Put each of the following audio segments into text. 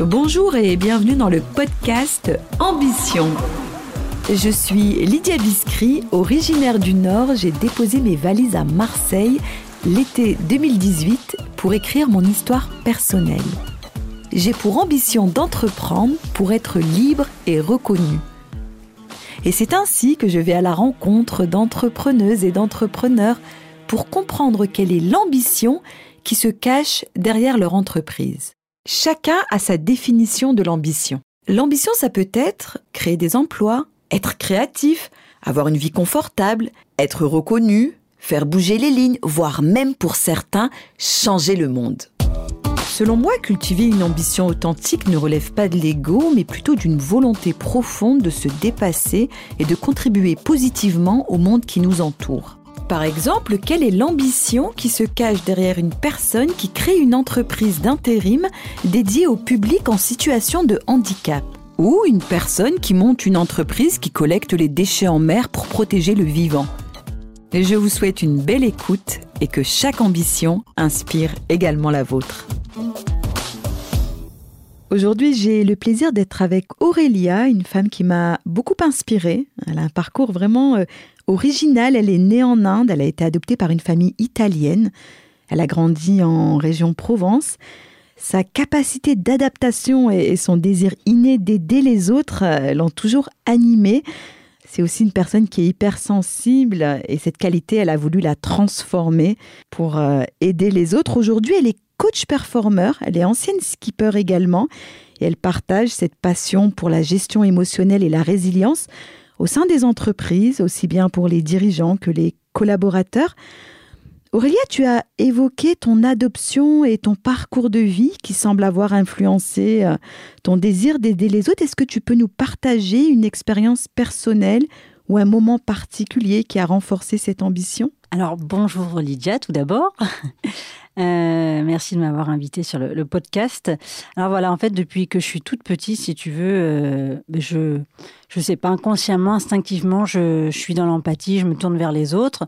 Bonjour et bienvenue dans le podcast Ambition. Je suis Lydia Biscry, originaire du Nord. J'ai déposé mes valises à Marseille l'été 2018 pour écrire mon histoire personnelle. J'ai pour ambition d'entreprendre pour être libre et reconnu. Et c'est ainsi que je vais à la rencontre d'entrepreneuses et d'entrepreneurs pour comprendre quelle est l'ambition qui se cache derrière leur entreprise. Chacun a sa définition de l'ambition. L'ambition, ça peut être créer des emplois, être créatif, avoir une vie confortable, être reconnu, faire bouger les lignes, voire même pour certains, changer le monde. Selon moi, cultiver une ambition authentique ne relève pas de l'ego, mais plutôt d'une volonté profonde de se dépasser et de contribuer positivement au monde qui nous entoure. Par exemple, quelle est l'ambition qui se cache derrière une personne qui crée une entreprise d'intérim dédiée au public en situation de handicap? Ou une personne qui monte une entreprise qui collecte les déchets en mer pour protéger le vivant? Je vous souhaite une belle écoute et que chaque ambition inspire également la vôtre. Aujourd'hui, j'ai le plaisir d'être avec Aurélia, une femme qui m'a beaucoup inspirée. Elle a un parcours vraiment euh, original. Elle est née en Inde, elle a été adoptée par une famille italienne. Elle a grandi en région Provence. Sa capacité d'adaptation et son désir inné d'aider les autres euh, l'ont toujours animée. C'est aussi une personne qui est hypersensible et cette qualité, elle a voulu la transformer pour euh, aider les autres. Aujourd'hui, elle est coach performeur, elle est ancienne skipper également et elle partage cette passion pour la gestion émotionnelle et la résilience au sein des entreprises, aussi bien pour les dirigeants que les collaborateurs. Aurélia, tu as évoqué ton adoption et ton parcours de vie qui semble avoir influencé euh, ton désir d'aider les autres. Est-ce que tu peux nous partager une expérience personnelle ou un moment particulier qui a renforcé cette ambition? Alors bonjour Lydia tout d'abord. Euh, merci de m'avoir invité sur le, podcast. Alors voilà, en fait, depuis que je suis toute petite, si tu veux, euh, je je sais pas inconsciemment, instinctivement, je, suis dans l'empathie, je me tourne vers les autres.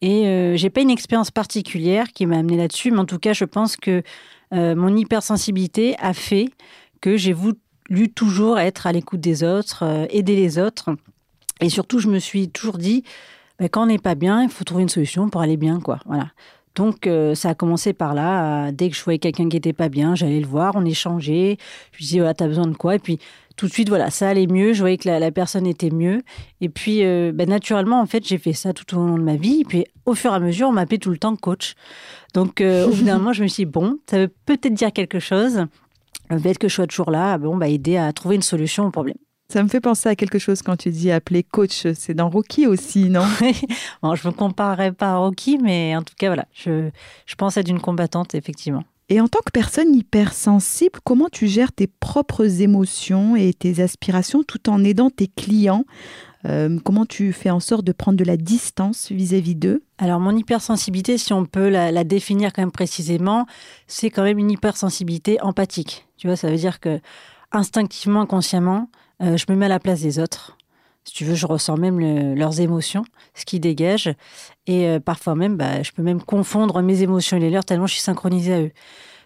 Et euh, j'ai pas une expérience particulière qui m'a amené là-dessus, mais en tout cas, je pense que mon hypersensibilité a fait que j'ai voulu toujours être à l'écoute des autres, aider les autres. Et surtout, je me suis toujours dit, quand on n'est pas bien, il faut trouver une solution pour aller bien, quoi. Voilà. Donc euh, ça a commencé par là. dès que je voyais quelqu'un qui était pas bien, j'allais le voir, on échangeait. Je lui disais, tu t'as besoin de quoi? Et puis tout de suite, voilà, ça allait mieux. Je voyais que la, personne était mieux. Et puis euh, ben, naturellement, en fait, j'ai fait ça tout au long de ma vie. Et puis au fur et à mesure, on m'appelait tout le temps coach. Donc euh, au bout je me suis dit, bon, ça veut peut-être dire quelque chose. Le fait que je sois toujours là, bon, bah, aider à trouver une solution au problème. Ça me fait penser à quelque chose quand tu dis appeler coach. C'est dans Rocky aussi, non? Bon, Je ne me comparerai pas à Rocky, mais en tout cas, voilà, je, je pense être une combattante, effectivement. Et en tant que personne hypersensible, comment tu gères tes propres émotions et tes aspirations tout en aidant tes clients? Euh, Comment tu fais en sorte de prendre de la distance vis-à-vis d'eux? Alors mon hypersensibilité, si on peut la, la définir quand même précisément, c'est quand même une hypersensibilité empathique. Tu vois, ça veut dire que instinctivement, inconsciemment, euh, je me mets à la place des autres. Si tu veux, je ressens même leurs émotions, ce qui dégage. Et euh, parfois même, bah, je peux même confondre mes émotions et les leurs tellement je suis synchronisée à eux.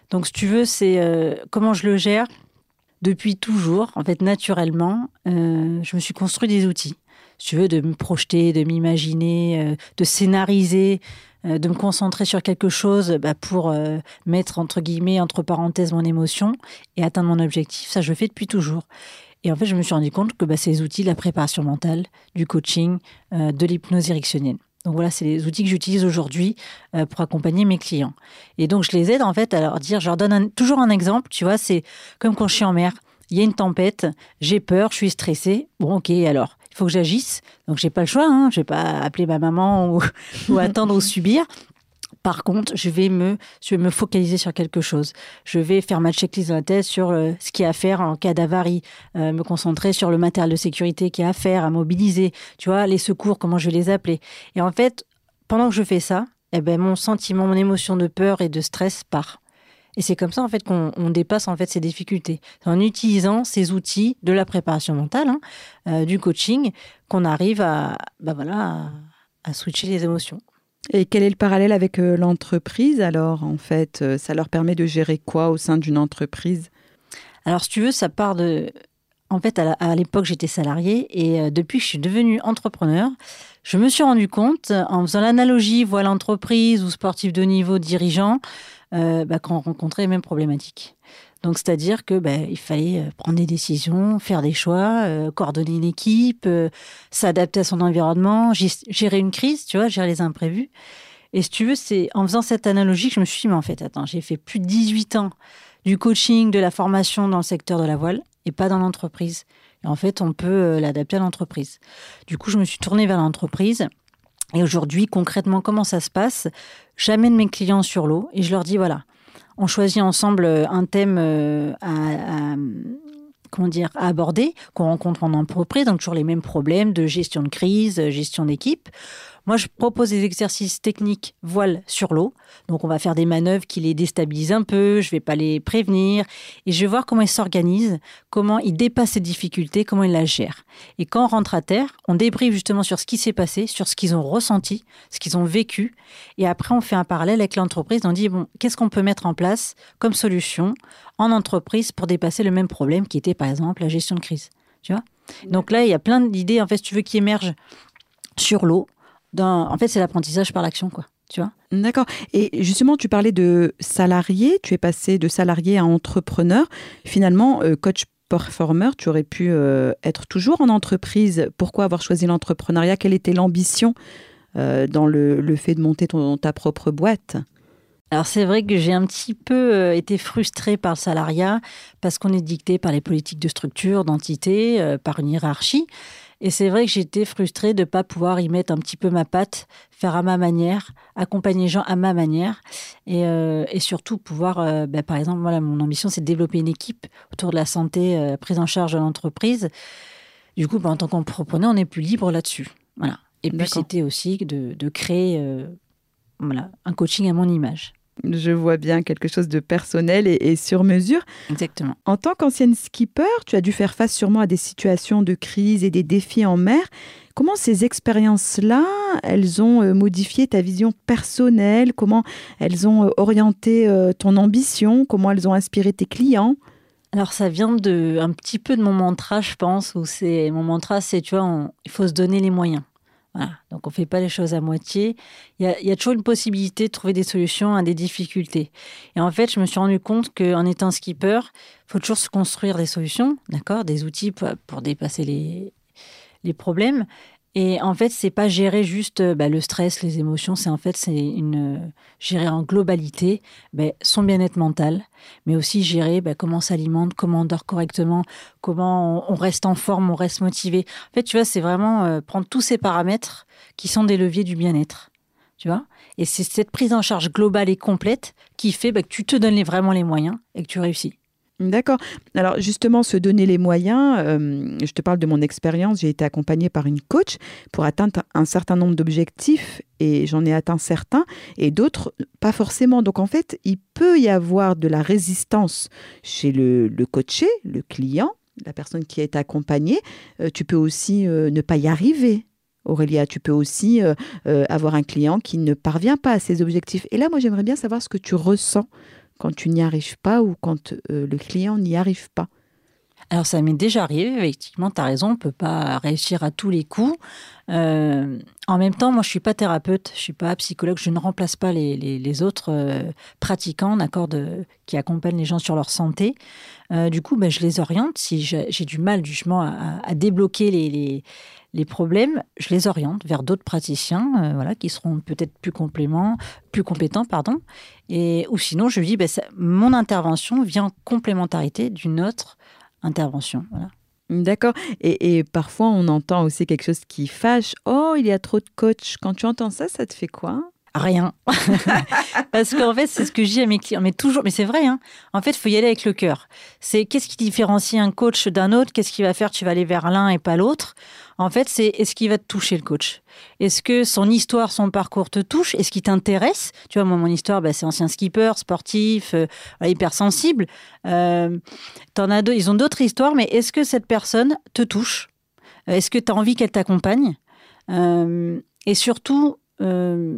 Donc, si tu veux, c'est euh, comment je le gère depuis toujours. En fait, naturellement, je me suis construit des outils. Si tu veux, de me projeter, de m'imaginer, de scénariser, de me concentrer sur quelque chose bah, pour mettre entre guillemets, entre parenthèses, mon émotion et atteindre mon objectif. Ça, je le fais depuis toujours. Et en fait, je me suis rendu compte que bah, les outils la préparation mentale, du coaching, euh, de l'hypnose érectionnelle. Donc voilà, c'est les outils que j'utilise aujourd'hui euh, pour accompagner mes clients. Et donc je les aide en fait à leur dire, je leur donne toujours un exemple, tu vois, c'est comme quand je suis en mer, il y a une tempête, j'ai peur, je suis stressée. Bon, ok, alors il faut que j'agisse. Donc j'ai pas le choix, hein, je vais pas appeler ma maman ou, ou attendre ou subir. Par contre, je vais me, je vais me focaliser sur quelque chose. Je vais faire ma checklist dans la tête sur euh, ce qu'il y a à faire en cas d'avarie, euh, me concentrer sur le matériel de sécurité qu'il y a à faire, à mobiliser, tu vois, les secours, comment je vais les appeler. Et en fait, pendant que je fais ça, eh ben, mon sentiment, mon émotion de peur et de stress part. Et c'est comme ça en fait qu'on dépasse en fait ces difficultés. en utilisant ces outils de la préparation mentale, hein, euh, du coaching, qu'on arrive à, bah voilà, à switcher les émotions. Et quel est le parallèle avec euh, l'entreprise? Alors En fait, euh, ça leur permet de gérer quoi au sein d'une entreprise? Alors, si tu veux, ça part de. En fait, à l'époque, j'étais salarié et euh, depuis que je suis devenue entrepreneur, je me suis rendu compte, en faisant l'analogie voile entreprise ou sportif de niveau dirigeant, bah, qu'on rencontrait les mêmes problématiques. Donc, c'est-à-dire que bah, il fallait euh, prendre des décisions, faire des choix, euh, coordonner une équipe, euh, s'adapter à son environnement, gérer une crise, tu vois, gérer les imprévus. Et si tu veux, c'est en faisant cette analogie que je me suis dit, mais en fait, attends, j'ai fait plus de 18 ans du coaching, de la formation dans le secteur de la voile et pas dans l'entreprise. Et en fait, on peut l'adapter à l'entreprise. Du coup, je me suis tournée vers l'entreprise. Et aujourd'hui, concrètement, comment ça se passe? J'amène mes clients sur l'eau et je leur dis, voilà, on choisit ensemble euh, un thème euh, à, comment dire, à aborder, qu'on rencontre en entreprise, donc toujours les mêmes problèmes de gestion de crise, gestion d'équipe. Moi, je propose des exercices techniques voile sur l'eau. Donc, on va faire des manœuvres qui les déstabilisent un peu. Je ne vais pas les prévenir. Et je vais voir comment ils s'organisent, comment ils dépassent ces difficultés, comment ils la gèrent. Et quand on rentre à terre, on débriefe justement sur ce qui s'est passé, sur ce qu'ils ont ressenti, ce qu'ils ont vécu. Et après, on fait un parallèle avec l'entreprise. On dit, bon, qu'est-ce qu'on peut mettre en place comme solution en entreprise pour dépasser le même problème qui était, par exemple, la gestion de crise? Tu vois? Donc là, il y a plein d'idées, en fait, si tu veux, qui émergent sur l'eau en fait, c'est l'apprentissage par l'action, quoi. Tu vois D'accord. Et justement, tu parlais de salarié, tu es passé de salarié à entrepreneur. Finalement, euh, coach performer, tu aurais pu euh, être toujours en entreprise. Pourquoi avoir choisi l'entrepreneuriat? Quelle était l'ambition euh, dans le, fait de monter ton, ta propre boîte? Alors c'est vrai que j'ai un petit peu été frustrée par le salariat parce qu'on est dicté par les politiques de structure, d'entité, par une hiérarchie. Et c'est vrai que j'étais frustrée de ne pas pouvoir y mettre un petit peu ma patte, faire à ma manière, accompagner les gens à ma manière. Et, euh, surtout pouvoir, euh, ben, par exemple, voilà, mon ambition, c'est de développer une équipe autour de la santé, euh, prise en charge de l'entreprise. Du coup, ben, en tant qu'entrepreneur, on est plus libre là-dessus. Voilà. Et puis, c'était aussi de, de créer voilà, un coaching à mon image. Je vois bien quelque chose de personnel et, sur mesure. Exactement. En tant qu'ancienne skipper, tu as dû faire face sûrement à des situations de crise et des défis en mer. Comment ces expériences-là, elles ont euh, modifié ta vision personnelle? Comment elles ont euh, orienté euh, ton ambition? Comment elles ont inspiré tes clients? Alors ça vient de un petit peu de mon mantra, je pense, où c'est mon mantra, c'est tu vois, il faut se donner les moyens. Donc on ne fait pas les choses à moitié. Il y, a, toujours une possibilité de trouver des solutions à des difficultés. Et en fait, je me suis rendu compte qu'en étant skipper, il faut toujours se construire des solutions, d'accord, des outils pour, dépasser les, les problèmes. Et en fait, c'est pas gérer juste euh, bah, le stress, les émotions. C'est en fait, une euh, gérer en globalité bah, son bien-être mental, mais aussi gérer bah, comment on s'alimente, comment on dort correctement, comment on, reste en forme, on reste motivé. En fait, tu vois, c'est vraiment euh, prendre tous ces paramètres qui sont des leviers du bien-être. Tu vois Et c'est cette prise en charge globale et complète qui fait que tu te donnes vraiment les moyens et que tu réussis. D'accord. Alors justement, se donner les moyens, euh, je te parle de mon expérience, j'ai été accompagnée par une coach pour atteindre un certain nombre d'objectifs et j'en ai atteint certains et d'autres pas forcément. Donc en fait, il peut y avoir de la résistance chez le, coaché, le client, la personne qui est accompagnée. Euh, tu peux aussi euh, ne pas y arriver. Aurélia, tu peux aussi avoir un client qui ne parvient pas à ses objectifs. Et là, moi, j'aimerais bien savoir ce que tu ressens quand tu n'y arrives pas ou quand euh, le client n'y arrive pas alors ça m'est déjà arrivé, effectivement, tu as raison, on ne peut pas réussir à tous les coups. Euh, en même temps, moi je ne suis pas thérapeute, je ne suis pas psychologue, je ne remplace pas les, autres euh, pratiquants d'accord, qui accompagnent les gens sur leur santé. du coup, ben, je les oriente. Si j'ai du mal justement à, à débloquer les problèmes, je les oriente vers d'autres praticiens, euh, voilà, qui seront peut-être plus plus compétents, pardon. Et ou sinon, je dis, ben, mon intervention vient en complémentarité d'une autre intervention. Voilà. D'accord. Et, parfois, on entend aussi quelque chose qui fâche. Oh, il y a trop de coachs. Quand tu entends ça, ça te fait quoi? Rien. Parce qu'en fait, c'est ce que je dis à mes clients. Mais toujours, mais c'est vrai, hein. En fait, il faut y aller avec le cœur. C'est qu'est-ce qui différencie un coach d'un autre? Qu'est-ce qui va faire? Tu vas aller vers l'un et pas l'autre En fait, c'est est-ce qu'il va te toucher le coach? Est-ce que son histoire, son parcours te touche? Est-ce qu'il t'intéresse? Tu vois, moi, mon histoire, bah, c'est ancien skipper, sportif, euh, hypersensible. Euh, en as deux, ils ont d'autres histoires, mais est-ce que cette personne te touche? Est-ce que tu as envie qu'elle t'accompagne? Euh, Et surtout, euh,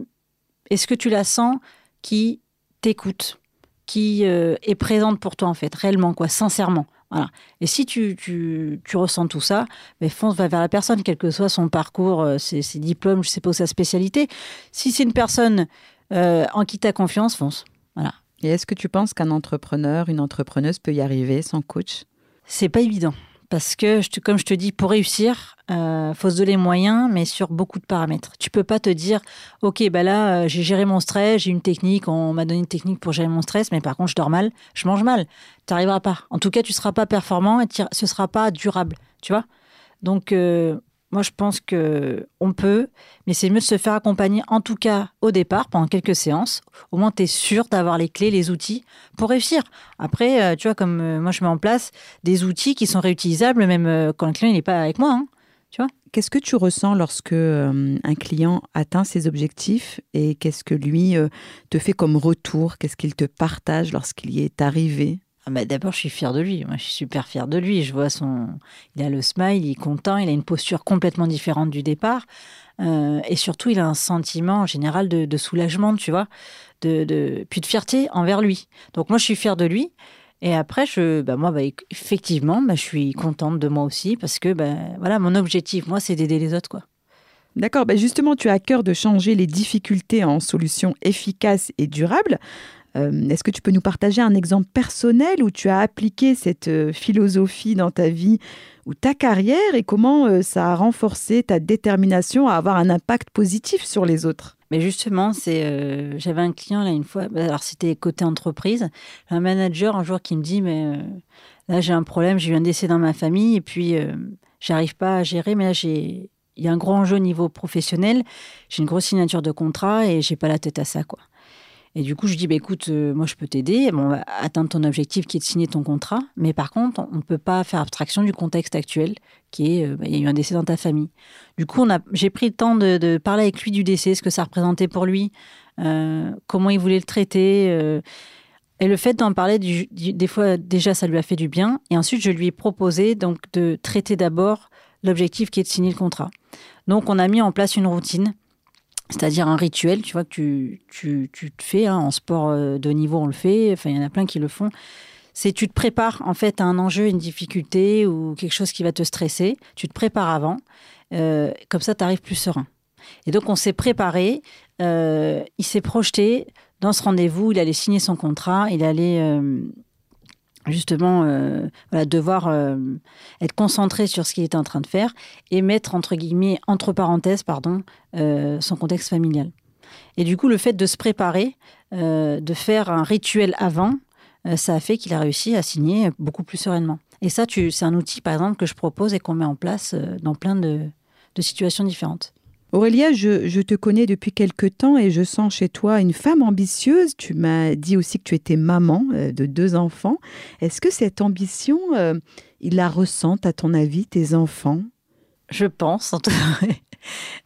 est-ce que tu la sens qui t'écoute, qui euh, est présente pour toi en fait, réellement, quoi, sincèrement? Voilà. Et si tu, tu, tu ressens tout ça, ben fonce vers la personne, quel que soit son parcours, euh, ses, ses diplômes, je sais pas, sa spécialité. Si c'est une personne euh, en qui tu as confiance, fonce. Voilà. Et est-ce que tu penses qu'un entrepreneur, une entrepreneuse peut y arriver sans coach? C'est pas évident. Parce que, comme je te dis, pour réussir, euh, faut se donner les moyens, mais sur beaucoup de paramètres. Tu peux pas te dire, ok, bah là, euh, j'ai géré mon stress, j'ai une technique, on m'a donné une technique pour gérer mon stress, mais par contre, je dors mal, je mange mal. Tu n'arriveras pas. En tout cas, tu seras pas performant et ce sera pas durable. Tu vois Donc, euh, moi, je pense que on peut, mais c'est mieux de se faire accompagner, en tout cas au départ, pendant quelques séances. Au moins, tu es sûr d'avoir les clés, les outils pour réussir. Après, euh, tu vois, comme euh, moi, je mets en place des outils qui sont réutilisables, même euh, quand le client n'est pas avec moi. Hein, tu vois Qu'est-ce que tu ressens lorsque un client atteint ses objectifs et qu'est-ce que lui te fait comme retour? Qu'est-ce qu'il te partage lorsqu'il y est arrivé? Ah bah, d'abord, je suis fière de lui. Moi, je suis super fière de lui. Je vois son. Il a le smile, il est content, il a une posture complètement différente du départ. Euh, et surtout, il a un sentiment en général de, soulagement, tu vois, de, puis de fierté envers lui. Donc, moi, je suis fière de lui. Et après, je, bah, moi, bah, effectivement, bah, je suis contente de moi aussi parce que bah, voilà, mon objectif, moi, c'est d'aider les autres. quoi. D'accord, bah justement, tu as à cœur de changer les difficultés en solutions efficaces et durables. Euh, est-ce que tu peux nous partager un exemple personnel où tu as appliqué cette euh, philosophie dans ta vie ou ta carrière et comment euh, ça a renforcé ta détermination à avoir un impact positif sur les autres? Mais justement, c'est j'avais un client là une fois, bah, alors c'était côté entreprise, un manager un jour qui me dit mais là j'ai un problème, j'ai eu un décès dans ma famille et puis j'arrive pas à gérer, mais là j'ai il y a un gros enjeu au niveau professionnel, j'ai une grosse signature de contrat et j'ai pas la tête à ça quoi. Et du coup, je dis, bah, écoute, euh, moi, je peux t'aider. on va atteindre ton objectif qui est de signer ton contrat. Mais par contre, on ne peut pas faire abstraction du contexte actuel, qui est, euh, bah, il y a eu un décès dans ta famille. Du coup, j'ai pris le temps de, parler avec lui du décès, ce que ça représentait pour lui, euh, comment il voulait le traiter. et le fait d'en parler, des fois, déjà, ça lui a fait du bien. Et ensuite, je lui ai proposé donc de traiter d'abord l'objectif qui est de signer le contrat. Donc, on a mis en place une routine c'est-à-dire un rituel, tu vois, que tu, tu, tu te fais, hein, en sport euh, de niveau, on le fait, enfin, il y en a plein qui le font. C'est tu te prépares en fait à un enjeu, une difficulté ou quelque chose qui va te stresser. Tu te prépares avant, euh, comme ça, tu arrives plus serein. Et donc, on s'est préparé, euh, il s'est projeté dans ce rendez-vous, il allait signer son contrat, il allait justement euh, devoir euh, être concentré sur ce qu'il est en train de faire et mettre entre guillemets entre parenthèses pardon euh, son contexte familial. Et du coup, le fait de se préparer, de faire un rituel avant, ça a fait qu'il a réussi à signer beaucoup plus sereinement. Et ça, c'est un outil, par exemple, que je propose et qu'on met en place dans plein de situations différentes. Aurélia, je, te connais depuis quelque temps et je sens chez toi une femme ambitieuse. Tu m'as dit aussi que tu étais maman euh, de deux enfants. Est-ce que cette ambition, euh, ils la ressentent, à ton avis, tes enfants? Je pense, en tout cas.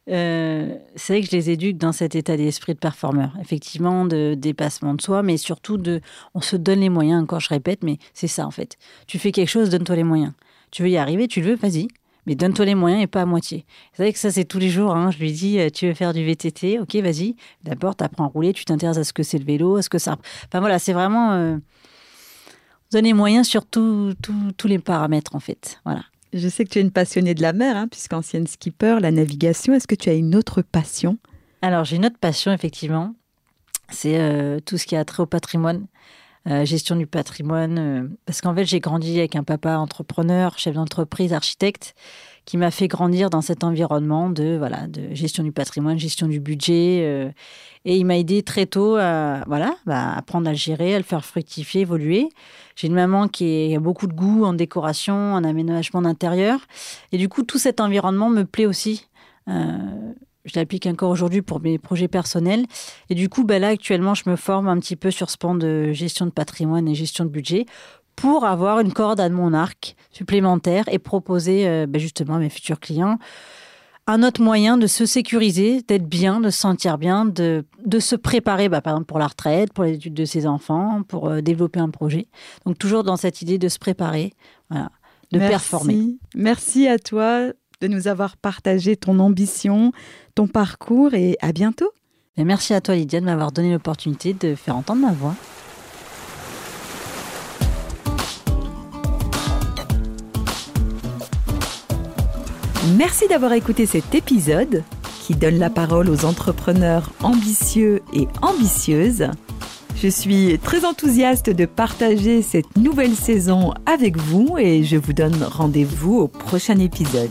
Euh, c'est vrai que je les éduque dans cet état d'esprit de performeur, effectivement, de dépassement de soi, mais surtout de. On se donne les moyens, encore je répète, mais c'est ça en fait. Tu fais quelque chose, donne-toi les moyens. Tu veux y arriver, tu le veux, vas-y mais donne-toi les moyens et pas à moitié. C'est vrai que ça, c'est tous les jours. Hein. Je lui dis, euh, tu veux faire du VTT Ok, vas-y. D'abord, tu apprends à rouler, tu t'intéresses à ce que c'est le vélo, à ce que ça. Enfin voilà, c'est vraiment euh, donner moyens sur tous les paramètres, en fait. Voilà. Je sais que tu es une passionnée de la mer, hein, puisqu'ancienne skipper, la navigation. Est-ce que tu as une autre passion? Alors, j'ai une autre passion, effectivement. C'est euh, tout ce qui a trait au patrimoine. Euh, gestion du patrimoine. Euh, parce qu'en fait, j'ai grandi avec un papa entrepreneur, chef d'entreprise, architecte, qui m'a fait grandir dans cet environnement de, voilà, de gestion du patrimoine, gestion du budget. Euh, et il m'a aidé très tôt à voilà, bah, apprendre à le gérer, à le faire fructifier, évoluer. J'ai une maman qui a beaucoup de goût en décoration, en aménagement d'intérieur. Et du coup, tout cet environnement me plaît aussi je l'applique encore aujourd'hui pour mes projets personnels. Et du coup, bah là, actuellement, je me forme un petit peu sur ce pan de gestion de patrimoine et gestion de budget pour avoir une corde à mon arc supplémentaire et proposer euh, bah, justement à mes futurs clients un autre moyen de se sécuriser, d'être bien, de se sentir bien, de, de se préparer, bah, par exemple pour la retraite, pour les études de ses enfants, pour euh, développer un projet. Donc toujours dans cette idée de se préparer, voilà, de performer. Merci à toi de nous avoir partagé ton ambition, ton parcours et à bientôt. Merci à toi Lydia de m'avoir donné l'opportunité de faire entendre ma voix. Merci d'avoir écouté cet épisode qui donne la parole aux entrepreneurs ambitieux et ambitieuses. Je suis très enthousiaste de partager cette nouvelle saison avec vous et je vous donne rendez-vous au prochain épisode.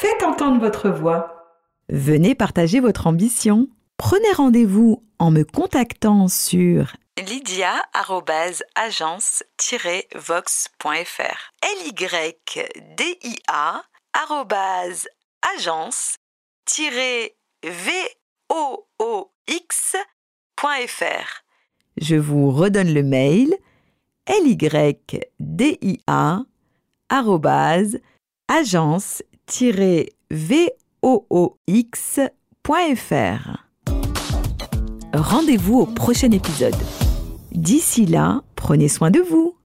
Faites entendre votre voix. Venez partager votre ambition. Prenez rendez-vous en me contactant sur lydia-agence-vox.fr L-Y-D-I-A agence-voix.fr Je vous redonne le mail lydia Rendez-vous au prochain épisode. D'ici là, prenez soin de vous.